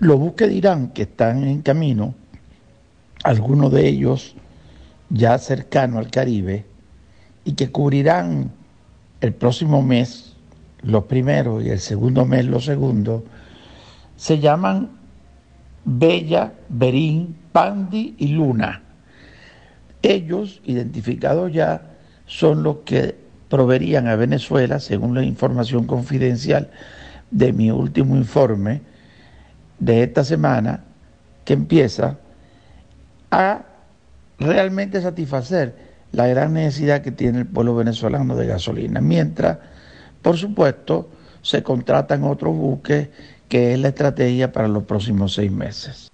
Los buques de Irán que están en camino, algunos de ellos ya cercanos al Caribe, y que cubrirán el próximo mes los primeros y el segundo mes los segundos, se llaman Bella, Berín, Pandi y Luna. Ellos, identificados ya, son los que proveerían a Venezuela, según la información confidencial de mi último informe de esta semana, que empieza a realmente satisfacer la gran necesidad que tiene el pueblo venezolano de gasolina. Mientras, por supuesto, se contratan otros buques, que es la estrategia para los próximos seis meses.